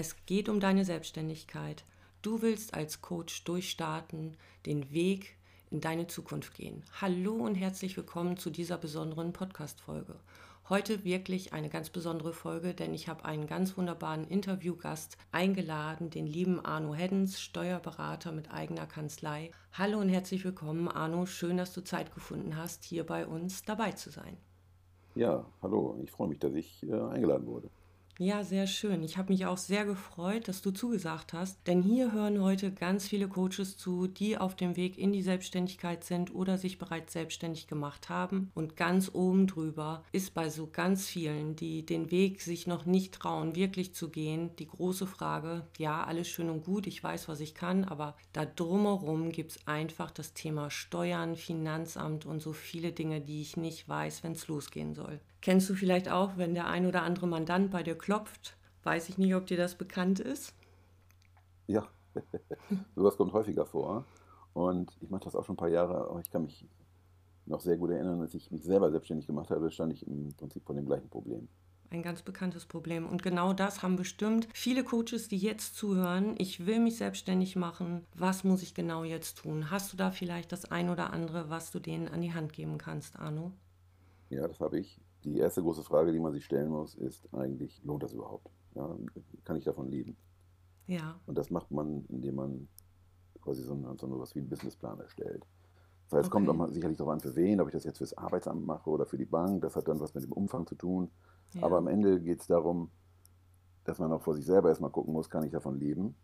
Es geht um deine Selbstständigkeit. Du willst als Coach durchstarten, den Weg in deine Zukunft gehen. Hallo und herzlich willkommen zu dieser besonderen Podcast-Folge. Heute wirklich eine ganz besondere Folge, denn ich habe einen ganz wunderbaren Interviewgast eingeladen, den lieben Arno Heddens, Steuerberater mit eigener Kanzlei. Hallo und herzlich willkommen, Arno. Schön, dass du Zeit gefunden hast, hier bei uns dabei zu sein. Ja, hallo. Ich freue mich, dass ich äh, eingeladen wurde. Ja, sehr schön. Ich habe mich auch sehr gefreut, dass du zugesagt hast, denn hier hören heute ganz viele Coaches zu, die auf dem Weg in die Selbstständigkeit sind oder sich bereits selbstständig gemacht haben. Und ganz oben drüber ist bei so ganz vielen, die den Weg sich noch nicht trauen, wirklich zu gehen, die große Frage, ja, alles schön und gut, ich weiß, was ich kann, aber da drumherum gibt es einfach das Thema Steuern, Finanzamt und so viele Dinge, die ich nicht weiß, wenn es losgehen soll. Kennst du vielleicht auch, wenn der ein oder andere Mandant bei dir klopft? Weiß ich nicht, ob dir das bekannt ist. Ja, sowas kommt häufiger vor. Und ich mache das auch schon ein paar Jahre, aber ich kann mich noch sehr gut erinnern, als ich mich selber selbstständig gemacht habe, stand ich im Prinzip vor dem gleichen Problem. Ein ganz bekanntes Problem. Und genau das haben bestimmt viele Coaches, die jetzt zuhören. Ich will mich selbstständig machen. Was muss ich genau jetzt tun? Hast du da vielleicht das ein oder andere, was du denen an die Hand geben kannst, Arno? Ja, das habe ich. Die erste große Frage, die man sich stellen muss, ist eigentlich, lohnt das überhaupt? Ja, kann ich davon leben? Ja. Und das macht man, indem man quasi so, ein, so etwas wie einen Businessplan erstellt. Das heißt, es kommt auch mal sicherlich darauf an, für wen, ob ich das jetzt fürs Arbeitsamt mache oder für die Bank. Das hat dann was mit dem Umfang zu tun. Ja. Aber am Ende geht es darum, dass man auch vor sich selber erstmal gucken muss, kann ich davon leben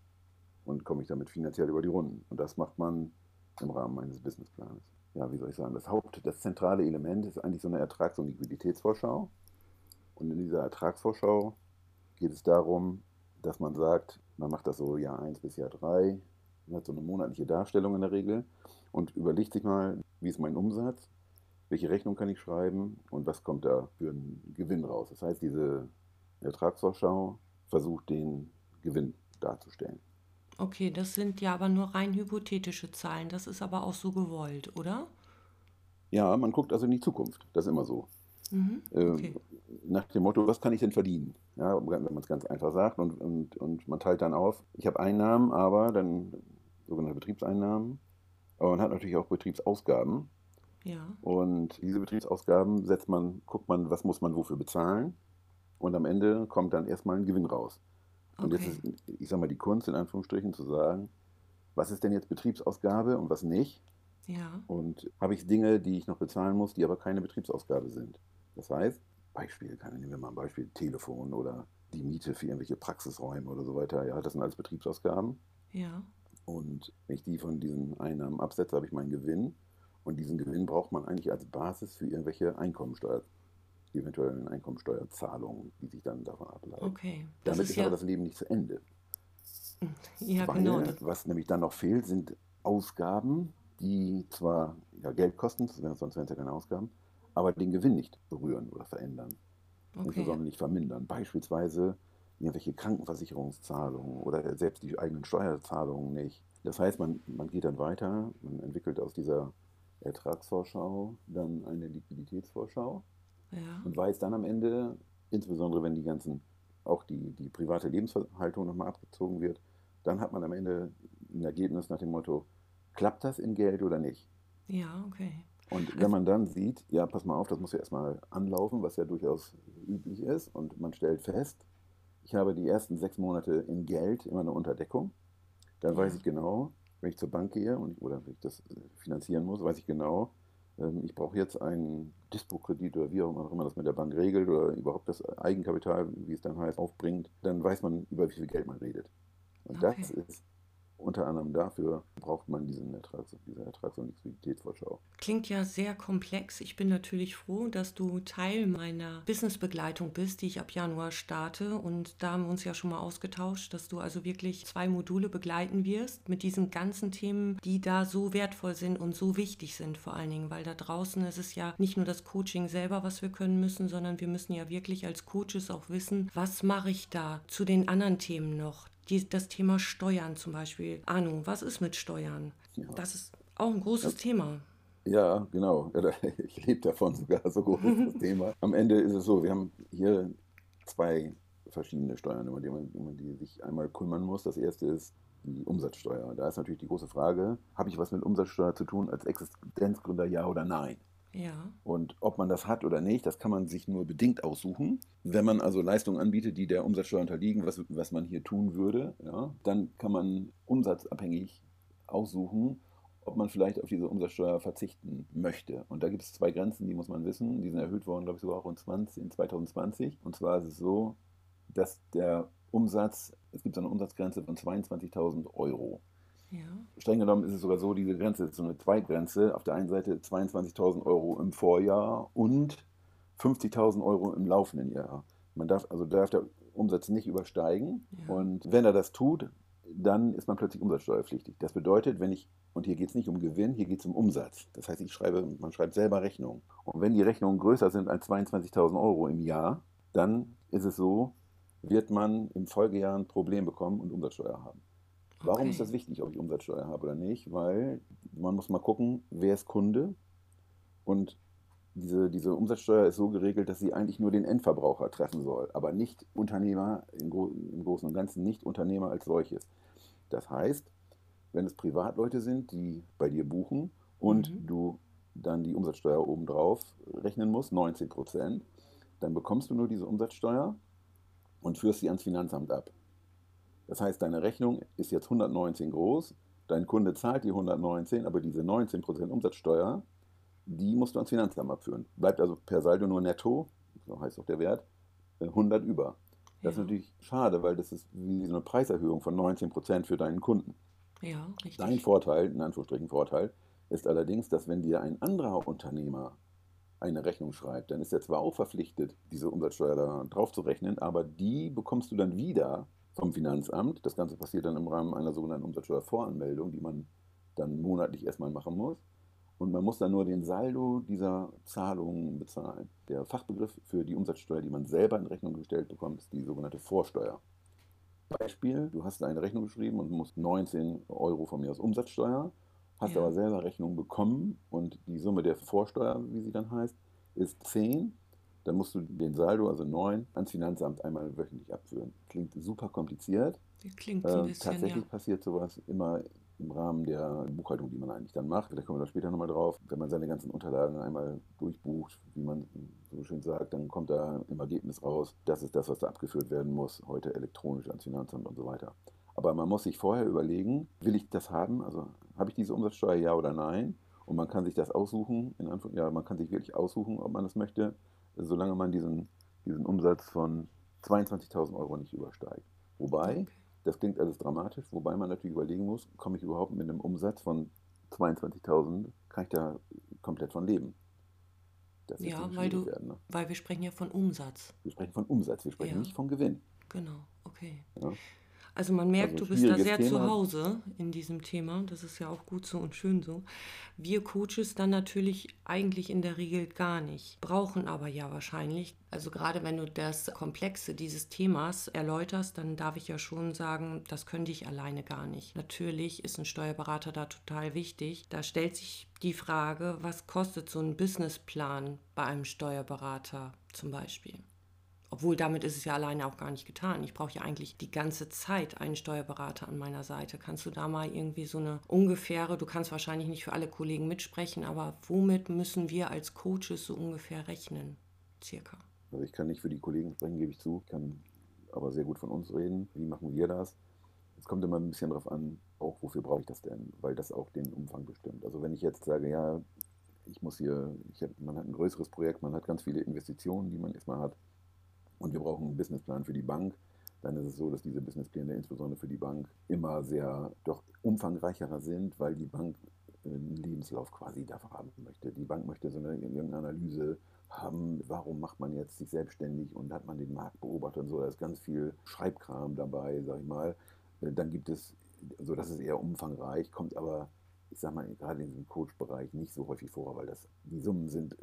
und komme ich damit finanziell über die Runden. Und das macht man im Rahmen eines Businessplans ja, wie soll ich sagen, das Haupt, das zentrale Element ist eigentlich so eine Ertrags- und Liquiditätsvorschau. Und in dieser Ertragsvorschau geht es darum, dass man sagt, man macht das so Jahr 1 bis Jahr 3, man hat so eine monatliche Darstellung in der Regel und überlegt sich mal, wie ist mein Umsatz, welche Rechnung kann ich schreiben und was kommt da für einen Gewinn raus. Das heißt, diese Ertragsvorschau versucht den Gewinn darzustellen. Okay, das sind ja aber nur rein hypothetische Zahlen. Das ist aber auch so gewollt, oder? Ja, man guckt also in die Zukunft. Das ist immer so. Mhm, ähm, okay. nach dem Motto, was kann ich denn verdienen? Ja, wenn man es ganz einfach sagt und, und, und man teilt dann auf, ich habe Einnahmen, aber dann sogenannte Betriebseinnahmen und hat natürlich auch Betriebsausgaben. Ja. Und diese Betriebsausgaben setzt man, guckt man, was muss man wofür bezahlen und am Ende kommt dann erstmal ein Gewinn raus. Und okay. jetzt ist, ich sag mal, die Kunst in Anführungsstrichen zu sagen, was ist denn jetzt Betriebsausgabe und was nicht? Ja. Und habe ich Dinge, die ich noch bezahlen muss, die aber keine Betriebsausgabe sind. Das heißt, Beispiel, kann, nehmen wir mal ein Beispiel, Telefon oder die Miete für irgendwelche Praxisräume oder so weiter. Ja, das sind alles Betriebsausgaben. Ja. Und wenn ich die von diesen Einnahmen absetze, habe ich meinen Gewinn. Und diesen Gewinn braucht man eigentlich als Basis für irgendwelche Einkommensteuer die eventuellen Einkommensteuerzahlungen, die sich dann davon ableiten. Okay. Das Damit ist, ja aber das Leben nicht zu Ende. Ja, Weil, genau. Was nämlich dann noch fehlt, sind Ausgaben, die zwar ja, Geld kosten, sonst wären es ja keine Ausgaben, aber den Gewinn nicht berühren oder verändern. Okay. Insbesondere nicht vermindern. Beispielsweise irgendwelche Krankenversicherungszahlungen oder selbst die eigenen Steuerzahlungen nicht. Das heißt, man, man geht dann weiter, man entwickelt aus dieser Ertragsvorschau dann eine Liquiditätsvorschau ja. Und weiß dann am Ende, insbesondere wenn die ganzen, auch die, die private Lebenshaltung nochmal abgezogen wird, dann hat man am Ende ein Ergebnis nach dem Motto, klappt das in Geld oder nicht? Ja, okay. Und wenn also, man dann sieht, ja, pass mal auf, das muss ja erstmal anlaufen, was ja durchaus üblich ist, und man stellt fest, ich habe die ersten sechs Monate in Geld immer eine Unterdeckung, dann ja. weiß ich genau, wenn ich zur Bank gehe und, oder wenn ich das finanzieren muss, weiß ich genau, ähm, ich brauche jetzt einen Dispo-Kredit oder wie auch immer das mit der Bank regelt oder überhaupt das Eigenkapital, wie es dann heißt, aufbringt, dann weiß man, über wie viel Geld man redet. Und okay. das ist unter anderem dafür braucht man diesen Ertrags, diese Ertrags- und Liquiditätsvorschau. Klingt ja sehr komplex. Ich bin natürlich froh, dass du Teil meiner Businessbegleitung bist, die ich ab Januar starte. Und da haben wir uns ja schon mal ausgetauscht, dass du also wirklich zwei Module begleiten wirst mit diesen ganzen Themen, die da so wertvoll sind und so wichtig sind vor allen Dingen, weil da draußen ist es ja nicht nur das Coaching selber, was wir können müssen, sondern wir müssen ja wirklich als Coaches auch wissen, was mache ich da zu den anderen Themen noch die, das Thema Steuern zum Beispiel. Ahnung, was ist mit Steuern? Ja. Das ist auch ein großes ja. Thema. Ja, genau. Ich lebe davon sogar, so groß ist das Thema. Am Ende ist es so, wir haben hier zwei verschiedene Steuern, um die man, um die sich einmal kümmern muss. Das erste ist die Umsatzsteuer. Da ist natürlich die große Frage, habe ich was mit Umsatzsteuer zu tun als Existenzgründer, ja oder nein? Ja. Und ob man das hat oder nicht, das kann man sich nur bedingt aussuchen. Wenn man also Leistungen anbietet, die der Umsatzsteuer unterliegen, was, was man hier tun würde, ja, dann kann man umsatzabhängig aussuchen, ob man vielleicht auf diese Umsatzsteuer verzichten möchte. Und da gibt es zwei Grenzen, die muss man wissen. Die sind erhöht worden, glaube ich, sogar auch in, 20, in 2020. Und zwar ist es so, dass der Umsatz, es gibt eine Umsatzgrenze von 22.000 Euro. Ja. Streng genommen ist es sogar so, diese Grenze ist so eine Zweitgrenze. Auf der einen Seite 22.000 Euro im Vorjahr und 50.000 Euro im laufenden Jahr. Man darf, also darf der Umsatz nicht übersteigen. Ja. Und wenn er das tut, dann ist man plötzlich umsatzsteuerpflichtig. Das bedeutet, wenn ich, und hier geht es nicht um Gewinn, hier geht es um Umsatz. Das heißt, ich schreibe, man schreibt selber Rechnungen. Und wenn die Rechnungen größer sind als 22.000 Euro im Jahr, dann ist es so, wird man im Folgejahr ein Problem bekommen und Umsatzsteuer haben. Warum Okay. ist das wichtig, ob ich Umsatzsteuer habe oder nicht? Weil man muss mal gucken, wer ist Kunde und diese, diese Umsatzsteuer ist so geregelt, dass sie eigentlich nur den Endverbraucher treffen soll, aber nicht Unternehmer im, Gro im Großen und Ganzen, nicht Unternehmer als solches. Das heißt, wenn es Privatleute sind, die bei dir buchen und Mhm. du dann die Umsatzsteuer obendrauf rechnen musst, 19 Prozent, dann bekommst du nur diese Umsatzsteuer und führst sie ans Finanzamt ab. Das heißt, deine Rechnung ist jetzt 119 groß, dein Kunde zahlt die 119, aber diese 19% Umsatzsteuer, die musst du ans Finanzamt abführen. Bleibt also per Saldo nur netto, so heißt auch der Wert, äh, 100 über. Das ist Ja. natürlich schade, weil das ist wie so eine Preiserhöhung von 19% für deinen Kunden. Ja, richtig. Dein Vorteil, in Anführungsstrichen Vorteil, ist allerdings, dass wenn dir ein anderer Unternehmer eine Rechnung schreibt, dann ist er zwar auch verpflichtet, diese Umsatzsteuer da drauf zu rechnen, aber die bekommst du dann wieder vom Finanzamt. Das Ganze passiert dann im Rahmen einer sogenannten Umsatzsteuervoranmeldung, die man dann monatlich erstmal machen muss. Und man muss dann nur den Saldo dieser Zahlungen bezahlen. Der Fachbegriff für die Umsatzsteuer, die man selber in Rechnung gestellt bekommt, ist die sogenannte Vorsteuer. Beispiel, du hast eine Rechnung geschrieben und musst 19 Euro von mir aus Umsatzsteuer, hast Ja. aber selber Rechnung bekommen und die Summe der Vorsteuer, wie sie dann heißt, ist 10. Dann musst du den Saldo, also 9, ans Finanzamt einmal wöchentlich abführen. Klingt super kompliziert. Klingt so ein Äh, bisschen, tatsächlich ja. passiert sowas immer im Rahmen der Buchhaltung, die man eigentlich dann macht. Vielleicht kommen wir da später nochmal drauf. Wenn man seine ganzen Unterlagen einmal durchbucht, wie man so schön sagt, dann kommt da im Ergebnis raus, das ist das, was da abgeführt werden muss, heute elektronisch ans Finanzamt und so weiter. Aber man muss sich vorher überlegen, will ich das haben? Also habe ich diese Umsatzsteuer, ja oder nein? Und man kann sich das aussuchen, in Anführung, ja, man kann sich wirklich aussuchen, ob man das möchte, solange man diesen, diesen Umsatz von 22.000 Euro nicht übersteigt. Wobei, das klingt alles dramatisch, wobei man natürlich überlegen muss, komme ich überhaupt mit einem Umsatz von 22.000, kann ich da komplett von leben? Das Ja, weil du- werden. Ne? Weil wir sprechen ja von Umsatz. Wir sprechen von Umsatz, wir sprechen Ja. nicht von Gewinn. Genau, okay. Ja? Also man merkt, Also du bist da sehr zu Thema. Hause in diesem Thema. Das ist ja auch gut so und schön so. Wir Coaches dann natürlich eigentlich in der Regel gar nicht, brauchen aber ja wahrscheinlich. Also gerade wenn du das Komplexe dieses Themas erläuterst, dann darf ich ja schon sagen, das könnte ich alleine gar nicht. Natürlich ist ein Steuerberater da total wichtig. Da stellt sich die Frage, was kostet so ein Businessplan bei einem Steuerberater zum Beispiel? Obwohl damit ist es ja alleine auch gar nicht getan. Ich brauche ja eigentlich die ganze Zeit einen Steuerberater an meiner Seite. Kannst du da mal irgendwie so eine ungefähre, du kannst wahrscheinlich nicht für alle Kollegen mitsprechen, aber womit müssen wir als Coaches so ungefähr rechnen? Circa. Also ich kann nicht für die Kollegen sprechen, gebe ich zu, ich kann aber sehr gut von uns reden. Wie machen wir das? Es kommt immer ein bisschen darauf an, auch wofür brauche ich das denn, weil das auch den Umfang bestimmt. Also wenn ich jetzt sage, ja, ich muss hier, ich hab, man hat ein größeres Projekt, man hat ganz viele Investitionen, die man erstmal hat und wir brauchen einen Businessplan für die Bank, dann ist es so, dass diese Businesspläne insbesondere für die Bank immer sehr doch umfangreicherer sind, weil die Bank äh, einen Lebenslauf quasi davon haben möchte. Die Bank möchte so eine irgendeine Analyse haben, warum macht man jetzt sich selbstständig und hat man den Markt beobachtet und so, da ist ganz viel Schreibkram dabei, sag ich mal. Äh, Dann gibt es, so das ist eher umfangreich, kommt aber, ich sag mal, gerade in diesem Coach-Bereich nicht so häufig vor, weil das, die Summen sind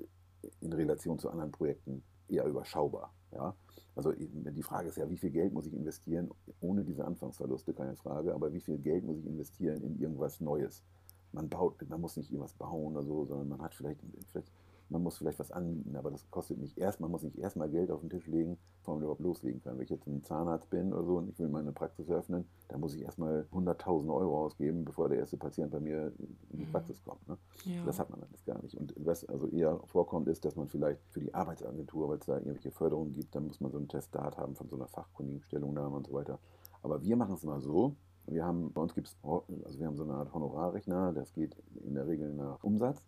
in Relation zu anderen Projekten eher überschaubar. Ja? Also die Frage ist ja, wie viel Geld muss ich investieren, ohne diese Anfangsverluste, keine Frage, aber wie viel Geld muss ich investieren in irgendwas Neues? Man baut, man muss nicht irgendwas bauen oder so, sondern man hat vielleicht, vielleicht man muss vielleicht was anmieten, aber das kostet nicht erst, man muss nicht erstmal Geld auf den Tisch legen, bevor man überhaupt loslegen kann. Wenn ich jetzt ein Zahnarzt bin oder so und ich will meine Praxis eröffnen, dann muss ich erstmal 100.000 Euro ausgeben, bevor der erste Patient bei mir in die mhm. Praxis kommt. Ne? Ja. Das hat man alles gar nicht. Und was also eher vorkommt, ist, dass man vielleicht für die Arbeitsagentur, weil es da irgendwelche Förderungen gibt, dann muss man so einen Testat haben von so einer fachkundigen Stellungnahme und so weiter. Aber wir machen es mal so, wir haben, bei uns gibt es, also wir haben so eine Art Honorarrechner, das geht in der Regel nach Umsatz.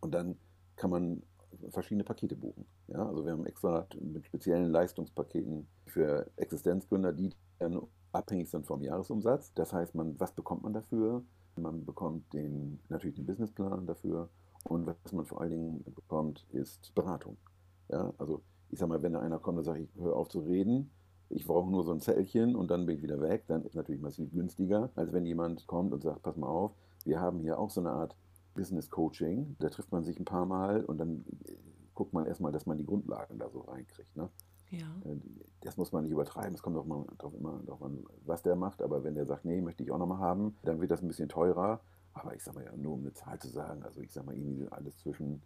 Und dann kann man verschiedene Pakete buchen. Ja, also wir haben extra mit speziellen Leistungspaketen für Existenzgründer, die dann abhängig sind vom Jahresumsatz. Das heißt, man, was bekommt man dafür? Man bekommt den, natürlich den Businessplan dafür und was man vor allen Dingen bekommt, ist Beratung. Ja, also ich sag mal, wenn da einer kommt und sagt, ich höre auf zu reden, ich brauche nur so ein Zellchen und dann bin ich wieder weg, dann ist natürlich massiv günstiger, als wenn jemand kommt und sagt, pass mal auf, wir haben hier auch so eine Art Business Coaching. Da trifft man sich ein paar Mal und dann äh, guckt man erstmal, dass man die Grundlagen da so reinkriegt. Ne? Ja. Äh, das muss man nicht übertreiben. Es kommt auch mal drauf, immer darauf an, was der macht. Aber wenn der sagt, nee, möchte ich auch nochmal haben, dann wird das ein bisschen teurer. Aber ich sag mal ja, nur um eine Zahl zu sagen, also ich sag mal irgendwie alles zwischen,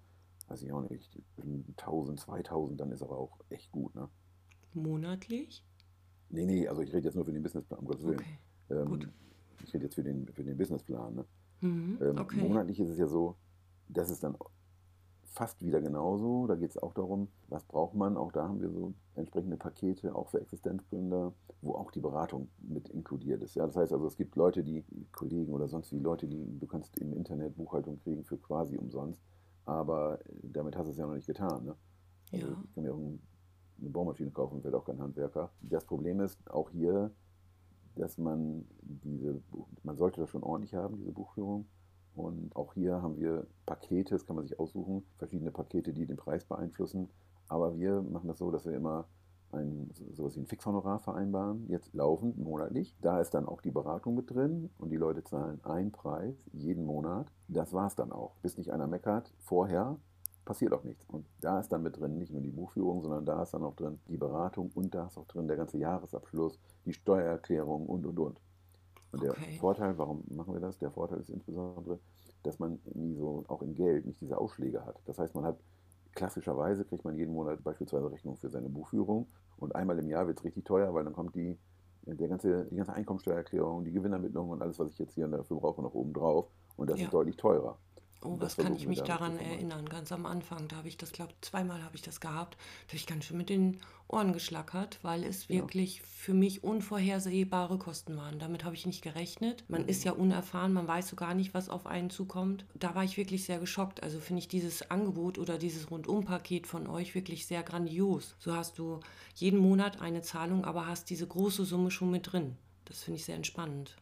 weiß ich auch nicht, zwischen 1000, 2000, dann ist aber auch echt gut. Ne? Monatlich? Nee, nee, also ich rede jetzt nur für den Businessplan, um Gottes Willen. Okay. Ähm, ich rede jetzt für den, für den Businessplan. Ne? Mhm, ähm, okay. Monatlich ist es ja so, dass es dann fast wieder genauso. Da geht es auch darum, was braucht man. Auch da haben wir so entsprechende Pakete, auch für Existenzgründer, wo auch die Beratung mit inkludiert ist. Ja, das heißt also, es gibt Leute, die Kollegen oder sonst wie Leute, die du kannst im Internet Buchhaltung kriegen für quasi umsonst. Aber damit hast du es ja noch nicht getan. Ne? Also ja. Ich kann mir auch eine Baumaschine kaufen und werde auch kein Handwerker. Das Problem ist auch hier, dass man diese, man sollte das schon ordentlich haben, diese Buchführung. Und auch hier haben wir Pakete, das kann man sich aussuchen, verschiedene Pakete, die den Preis beeinflussen. Aber wir machen das so, dass wir immer ein, sowas wie ein Fixhonorar vereinbaren, jetzt laufend, monatlich. Da ist dann auch die Beratung mit drin und die Leute zahlen einen Preis jeden Monat. Das war es dann auch. Bis nicht einer meckert, vorher passiert auch nichts. Und da ist dann mit drin nicht nur die Buchführung, sondern da ist dann auch drin die Beratung und da ist auch drin der ganze Jahresabschluss, die Steuererklärung und und und. Und der okay. Vorteil, warum machen wir das? Der Vorteil ist insbesondere, dass man nie so, auch in Geld, nicht diese Ausschläge hat. Das heißt, man hat klassischerweise kriegt man jeden Monat beispielsweise Rechnung für seine Buchführung und einmal im Jahr wird es richtig teuer, weil dann kommt die, der ganze, die ganze Einkommensteuererklärung, die Gewinnermittlung und alles, was ich jetzt hier dafür brauche, noch oben drauf. Und das ja. ist deutlich teurer. Oh, was kann ich mich daran erinnern? Ganz am Anfang, da habe ich das, glaube zweimal habe ich das gehabt. Da habe ich ganz schön mit den Ohren geschlackert, weil es ja. wirklich für mich unvorhersehbare Kosten waren. Damit habe ich nicht gerechnet. Man mhm. ist ja unerfahren, man weiß so gar nicht, was auf einen zukommt. Da war ich wirklich sehr geschockt. Also finde ich dieses Angebot oder dieses Rundumpaket von euch wirklich sehr grandios. So hast du jeden Monat eine Zahlung, aber hast diese große Summe schon mit drin. Das finde ich sehr entspannend.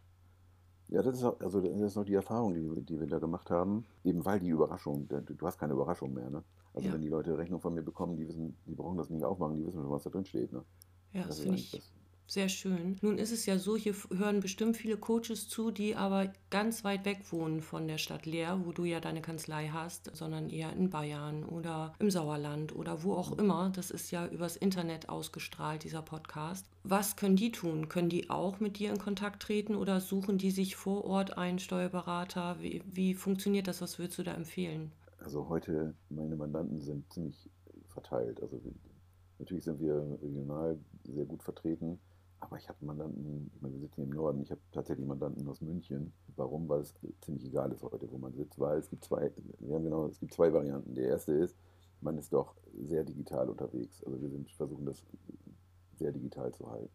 Ja, das ist, auch, also das ist noch die Erfahrung, die, die wir da gemacht haben. Eben weil die Überraschung, du hast keine Überraschung mehr. Ne? Also ja. wenn die Leute Rechnung von mir bekommen, die wissen, die brauchen das nicht aufmachen, die wissen schon, was da drin steht. Ne? Ja, das, das finde ich das, sehr schön. Nun ist es ja so, hier hören bestimmt viele Coaches zu, die aber ganz weit weg wohnen von der Stadt Leer, wo du ja deine Kanzlei hast, sondern eher in Bayern oder im Sauerland oder wo auch immer. Das ist ja übers Internet ausgestrahlt, dieser Podcast. Was können die tun? Können die auch mit dir in Kontakt treten oder suchen die sich vor Ort einen Steuerberater? Wie, wie funktioniert das? Was würdest du da empfehlen? Also heute, meine Mandanten sind ziemlich verteilt. Also natürlich sind wir regional sehr gut vertreten aber ich habe Mandanten, ich meine, wir sitzen im Norden, ich habe tatsächlich Mandanten aus München. Warum? Weil es ziemlich egal ist heute, wo man sitzt, weil es gibt zwei, wir haben genau, es gibt zwei Varianten. Der erste ist, man ist doch sehr digital unterwegs. Also wir sind, versuchen das sehr digital zu halten.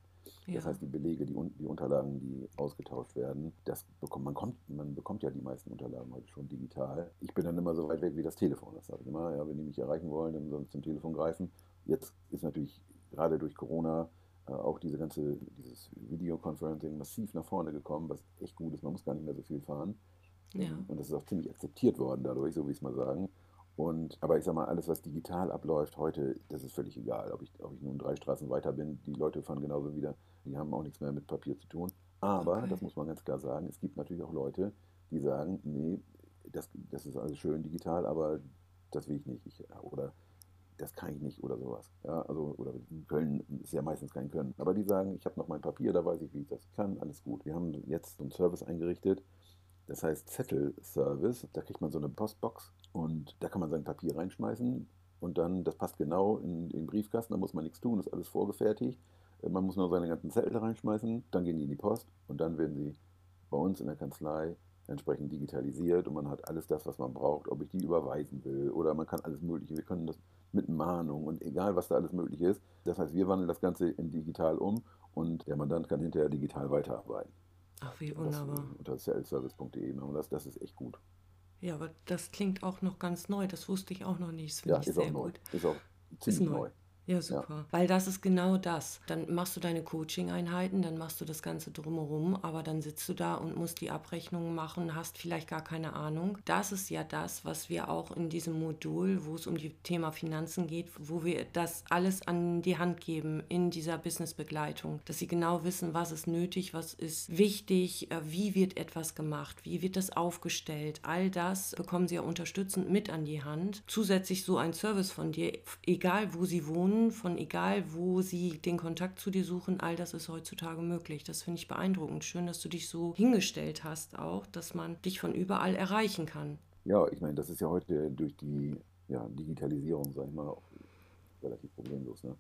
Ja. Das heißt, die Belege, die, die Unterlagen, die ausgetauscht werden, das bekommt, man, kommt, man bekommt ja die meisten Unterlagen heute schon digital. Ich bin dann immer so weit weg wie das Telefon. Das sage ich immer, ja, wenn die mich erreichen wollen, dann sollen sie zum Telefon greifen. Jetzt ist natürlich gerade durch Corona auch diese ganze, dieses Videoconferencing massiv nach vorne gekommen, was echt gut ist. Man muss gar nicht mehr so viel fahren. Ja. Und das ist auch ziemlich akzeptiert worden dadurch, so wie ich es mal sagen. Und, aber ich sag mal, alles, was digital abläuft heute, das ist völlig egal. Ob ich, ob ich nun drei Straßen weiter bin, die Leute fahren genauso wieder, die haben auch nichts mehr mit Papier zu tun. Aber, okay. das muss man ganz klar sagen, es gibt natürlich auch Leute, die sagen, nee, das, das ist alles schön digital, aber das will ich nicht. Ich, oder das kann ich nicht oder sowas. Ja, also, oder Köln ist ja meistens kein Können. Aber die sagen, ich habe noch mein Papier, da weiß ich, wie ich das kann, alles gut. Wir haben jetzt einen Service eingerichtet, das heißt Zettel-Service. Da kriegt man so eine Postbox Und da kann man sein Papier reinschmeißen und dann, das passt genau in den Briefkasten, da muss man nichts tun, ist alles vorgefertigt. Äh, man muss nur seine ganzen Zettel reinschmeißen, dann gehen die in die Post und dann werden sie bei uns in der Kanzlei entsprechend digitalisiert und man hat alles das, was man braucht, ob ich die überweisen will oder man kann alles Mögliche. Wir können das mit Mahnung und egal, was da alles möglich ist. Das heißt, wir wandeln das Ganze in digital um und der Mandant kann hinterher digital weiterarbeiten. Ach, wie wunderbar. Das, unter clservice.de machen das, das ist echt gut. Ja, aber das klingt auch noch ganz neu. Das wusste ich auch noch nicht. Das ja, ist auch neu. Ist auch ziemlich ist neu. neu. Ja, super. Ja. Weil das ist genau das. Dann machst du deine Coaching-Einheiten, dann machst du das Ganze drumherum, aber dann sitzt du da und musst die Abrechnungen machen, hast vielleicht gar keine Ahnung. Das ist ja das, was wir auch in diesem Modul, wo es um das Thema Finanzen geht, wo wir das alles an die Hand geben in dieser Businessbegleitung, dass sie genau wissen, was ist nötig, was ist wichtig, äh, wie wird etwas gemacht, wie wird das aufgestellt. All das bekommen sie ja unterstützend mit an die Hand. Zusätzlich so ein Service von dir, egal wo sie wohnen, Personen, von egal wo sie den Kontakt zu dir suchen, all das ist heutzutage möglich. Das finde ich beeindruckend. Schön, dass du dich so hingestellt hast auch, dass man dich von überall erreichen kann. Ja, ich meine, das ist ja heute durch die ja, Digitalisierung, sag ich mal, auch relativ problemlos. Ne?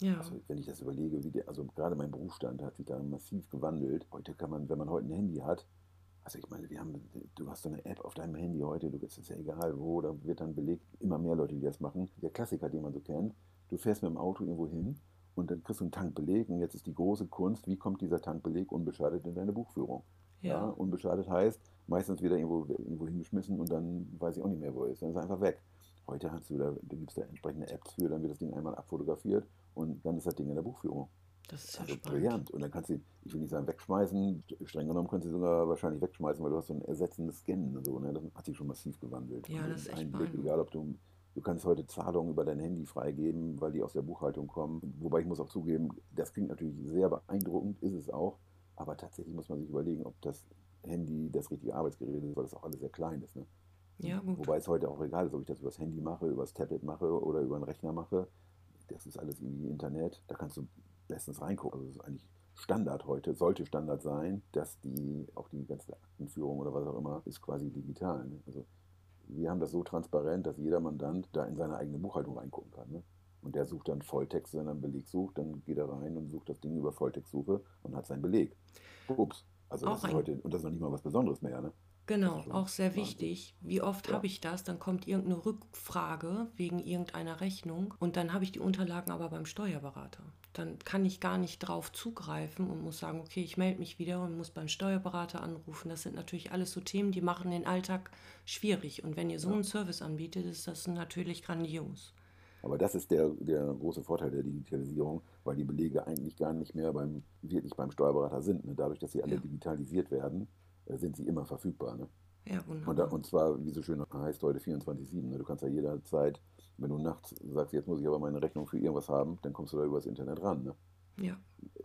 Ja. Also, wenn ich das überlege, wie der, also gerade mein Berufsstand hat sich da massiv gewandelt. Heute kann man, wenn man heute ein Handy hat, also ich meine, wir haben, du hast so eine App auf deinem Handy heute, du ist ja egal wo, da wird dann belegt, immer mehr Leute, die das machen. Der Klassiker, den man so kennt, du fährst mit dem Auto irgendwo hin und dann kriegst du einen Tankbeleg und jetzt ist die große Kunst, wie kommt dieser Tankbeleg unbeschadet in deine Buchführung? Ja. ja unbeschadet heißt, meistens wieder irgendwo, irgendwo hingeschmissen und dann weiß ich auch nicht mehr, wo er ist. Dann ist er einfach weg. Heute hast du da, da gibt es da entsprechende Apps für, dann wird das Ding einmal abfotografiert und dann ist das Ding in der Buchführung. Das ist also brillant. Und dann kannst du, ich will nicht sagen wegschmeißen, streng genommen kannst du sogar wahrscheinlich wegschmeißen, weil du hast so ein ersetzendes Scannen und so. Ne? Das hat sich schon massiv gewandelt. Ja, das ist echt Einblick, egal ob du Du kannst heute Zahlungen über dein Handy freigeben, weil die aus der Buchhaltung kommen. Wobei ich muss auch zugeben, das klingt natürlich sehr beeindruckend, ist es auch. Aber tatsächlich muss man sich überlegen, ob das Handy das richtige Arbeitsgerät ist, weil das auch alles sehr klein ist. Ne? Ja, gut. Wobei es heute auch egal ist, ob ich das über das Handy mache, über das Tablet mache oder über einen Rechner mache. Das ist alles irgendwie Internet. Da kannst du bestens reingucken. Also das ist eigentlich Standard heute, sollte Standard sein, dass die, auch die ganze Aktenführung oder was auch immer, ist quasi digital. Ne? Also wir haben das so transparent, dass jeder Mandant da in seine eigene Buchhaltung reingucken kann. Ne? Und der sucht dann Volltext, wenn er einen Beleg sucht, dann geht er rein und sucht das Ding über Volltextsuche und hat seinen Beleg. Ups. Also das ist heute, und das ist noch nicht mal was Besonderes mehr, ne? Genau, auch sehr wichtig. Wie oft ja. habe ich das? Dann kommt irgendeine Rückfrage wegen irgendeiner Rechnung und dann habe ich die Unterlagen aber beim Steuerberater. Dann kann ich gar nicht drauf zugreifen und muss sagen, okay, ich melde mich wieder und muss beim Steuerberater anrufen. Das sind natürlich alles so Themen, die machen den Alltag schwierig. Und wenn ihr so ja. einen Service anbietet, ist das natürlich grandios. Aber das ist der, der große Vorteil der Digitalisierung, weil die Belege eigentlich gar nicht mehr beim, wirklich beim Steuerberater sind. Ne? Dadurch, dass sie alle ja. digitalisiert werden, sind sie immer verfügbar. Ne? Ja. Und, und zwar, wie so schön heißt, heute 24-7. Ne? Du kannst ja jederzeit, wenn du nachts sagst, jetzt muss ich aber meine Rechnung für irgendwas haben, dann kommst du da übers Internet ran. Ne? Ja.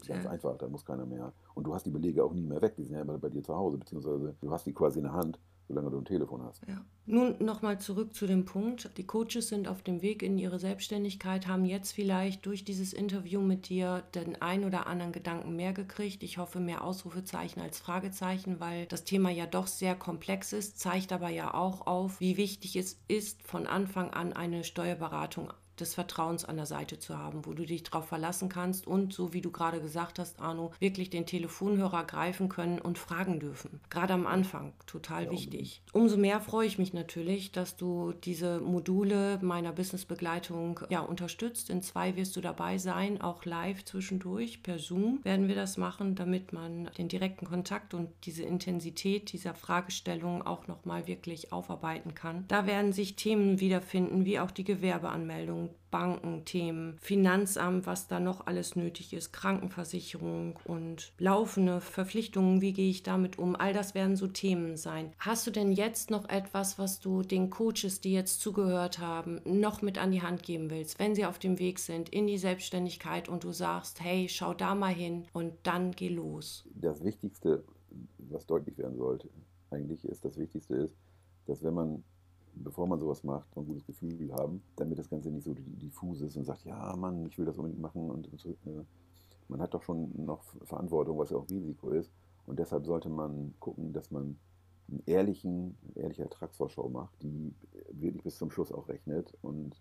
Ganz ja. einfach, da muss keiner mehr. Und du hast die Belege auch nie mehr weg, die sind ja immer bei dir zu Hause, beziehungsweise du hast die quasi in der Hand solange du ein Telefon hast. Ja. Nun nochmal zurück zu dem Punkt. Die Coaches sind auf dem Weg in ihre Selbstständigkeit, haben jetzt vielleicht durch dieses Interview mit dir den ein oder anderen Gedanken mehr gekriegt. Ich hoffe, mehr Ausrufezeichen als Fragezeichen, weil das Thema ja doch sehr komplex ist, zeigt aber ja auch auf, wie wichtig es ist, von Anfang an eine Steuerberatung des Vertrauens an der Seite zu haben, wo du dich darauf verlassen kannst und, so wie du gerade gesagt hast, Arno, wirklich den Telefonhörer greifen können und fragen dürfen. Gerade am Anfang, total ja, wichtig. Umso mehr freue ich mich natürlich, dass du diese Module meiner Businessbegleitung ja, unterstützt. In zwei wirst du dabei sein, auch live zwischendurch. Per Zoom werden wir das machen, damit man den direkten Kontakt und diese Intensität dieser Fragestellung auch nochmal wirklich aufarbeiten kann. Da werden sich Themen wiederfinden, wie auch die Gewerbeanmeldung Bankenthemen, Finanzamt, was da noch alles nötig ist, Krankenversicherung und laufende Verpflichtungen, wie gehe ich damit um? All das werden so Themen sein. Hast du denn jetzt noch etwas, was du den Coaches, die jetzt zugehört haben, noch mit an die Hand geben willst, wenn sie auf dem Weg sind in die Selbstständigkeit und du sagst, hey, schau da mal hin und dann geh los? Das Wichtigste, was deutlich werden sollte, eigentlich ist, das Wichtigste ist, dass wenn man bevor man sowas macht, ein gutes Gefühl haben, damit das Ganze nicht so diffus ist und sagt, ja Mann, ich will das unbedingt machen und, und äh, man hat doch schon noch Verantwortung, was ja auch Risiko ist und deshalb sollte man gucken, dass man einen ehrlichen, eine ehrliche Ertragsvorschau macht, die wirklich bis zum Schluss auch rechnet. Und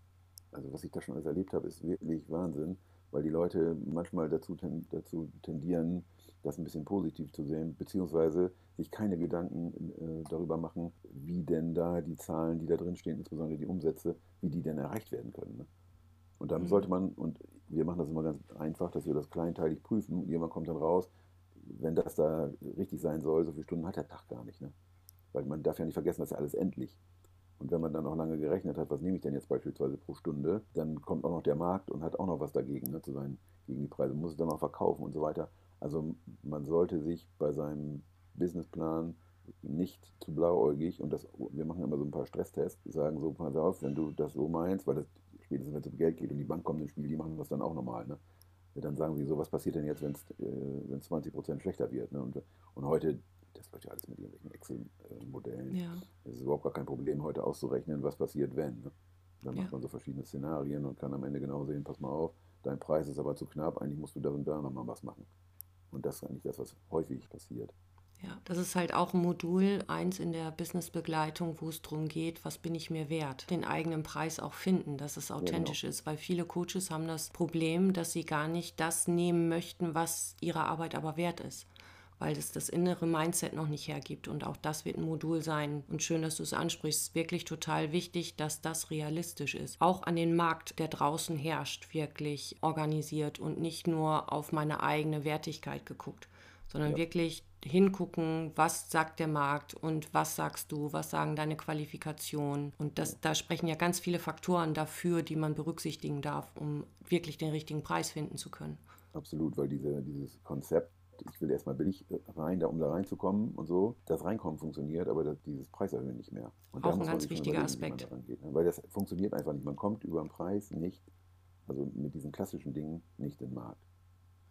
also was ich da schon alles erlebt habe, ist wirklich Wahnsinn, weil die Leute manchmal dazu, dazu tendieren, das ein bisschen positiv zu sehen, beziehungsweise sich keine Gedanken äh, darüber machen, wie denn da die Zahlen, die da drin stehen, insbesondere die Umsätze, wie die denn erreicht werden können. Ne? Und dann mhm. sollte man, und wir machen das immer ganz einfach, dass wir das kleinteilig prüfen, und jemand kommt dann raus, wenn das da richtig sein soll, so viele Stunden hat der Tag gar nicht. Ne? Weil man darf ja nicht vergessen, das ist ja alles endlich. Und wenn man dann auch lange gerechnet hat, was nehme ich denn jetzt beispielsweise pro Stunde, dann kommt auch noch der Markt und hat auch noch was dagegen, ne, zu sein, gegen die Preise, muss es dann auch verkaufen und so weiter. Also man sollte sich bei seinem Businessplan nicht zu blauäugig und das, wir machen immer so ein paar Stresstests, sagen so, pass auf, wenn du das so meinst, weil das spätestens wenn es um Geld geht und die Bank kommt ins Spiel, die machen das dann auch normal. Ne? Dann sagen sie so, was passiert denn jetzt, wenn es äh, 20 Prozent schlechter wird? Ne? Und, und heute, das läuft ja alles mit irgendwelchen Excel-Modellen. Ja. Es ist überhaupt gar kein Problem, heute auszurechnen, was passiert, wenn. Ne? Dann macht ja. man so verschiedene Szenarien und kann am Ende genau sehen, pass mal auf, dein Preis ist aber zu knapp, eigentlich musst du da und da nochmal was machen. Und das ist eigentlich das, was häufig passiert. Ja, das ist halt auch ein Modul eins in der Businessbegleitung, wo es darum geht, was bin ich mir wert? Den eigenen Preis auch finden, dass es authentisch ja, genau. ist, weil viele Coaches haben das Problem, dass sie gar nicht das nehmen möchten, was ihre Arbeit aber wert ist weil es das innere Mindset noch nicht hergibt. Und auch das wird ein Modul sein. Und schön, dass du es ansprichst. Es ist wirklich total wichtig, dass das realistisch ist. Auch an den Markt, der draußen herrscht, wirklich organisiert und nicht nur auf meine eigene Wertigkeit geguckt, sondern ja. wirklich hingucken, was sagt der Markt und was sagst du, was sagen deine Qualifikationen. Und das, da sprechen ja ganz viele Faktoren dafür, die man berücksichtigen darf, um wirklich den richtigen Preis finden zu können. Absolut, weil diese, dieses Konzept ich will erstmal billig äh, rein, da, um da reinzukommen und so. Das Reinkommen funktioniert, aber das, dieses Preiserhöhen nicht mehr. Und Auch ein ganz wichtiger Aspekt. Geht, ne? Weil das funktioniert einfach nicht. Man kommt über den Preis nicht, also mit diesen klassischen Dingen, nicht in den Markt.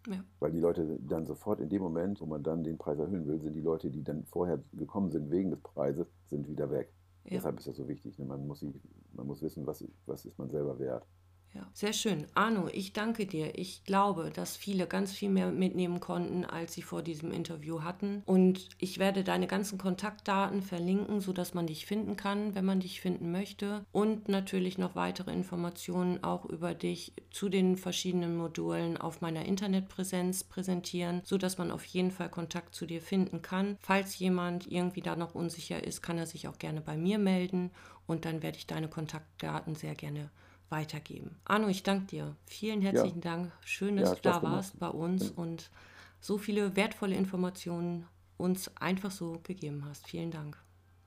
Ja. Weil die Leute dann sofort in dem Moment, wo man dann den Preis erhöhen will, sind die Leute, die dann vorher gekommen sind wegen des Preises, sind wieder weg. Ja. Deshalb ist das so wichtig. Ne? Man, muss sich, man muss wissen, was, was ist man selber wert. Ja, sehr schön. Arno, ich danke dir. Ich glaube, dass viele ganz viel mehr mitnehmen konnten, als sie vor diesem Interview hatten. Und ich werde deine ganzen Kontaktdaten verlinken, sodass man dich finden kann, wenn man dich finden möchte. Und natürlich noch weitere Informationen auch über dich zu den verschiedenen Modulen auf meiner Internetpräsenz präsentieren, sodass man auf jeden Fall Kontakt zu dir finden kann. Falls jemand irgendwie da noch unsicher ist, kann er sich auch gerne bei mir melden und dann werde ich deine Kontaktdaten sehr gerne weitergeben. Arno, ich danke dir. Vielen herzlichen ja. Dank. Schön, dass ja, du da warst bei uns und so viele wertvolle Informationen uns einfach so gegeben hast. Vielen Dank.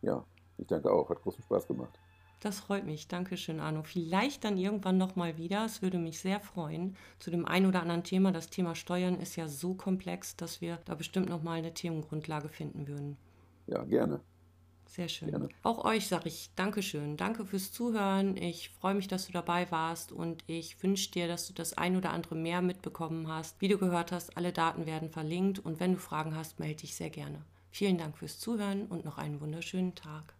Ja, ich danke auch. Hat großen Spaß gemacht. Das freut mich. Dankeschön, Arno. Vielleicht dann irgendwann nochmal wieder. Es würde mich sehr freuen. Zu dem einen oder anderen Thema. Das Thema Steuern ist ja so komplex, dass wir da bestimmt nochmal eine Themengrundlage finden würden. Ja, gerne. Sehr schön. Gerne. Auch euch sage ich Dankeschön. Danke fürs Zuhören. Ich freue mich, dass du dabei warst und ich wünsche dir, dass du das ein oder andere mehr mitbekommen hast. Wie du gehört hast, alle Daten werden verlinkt und wenn du Fragen hast, melde dich sehr gerne. Vielen Dank fürs Zuhören und noch einen wunderschönen Tag.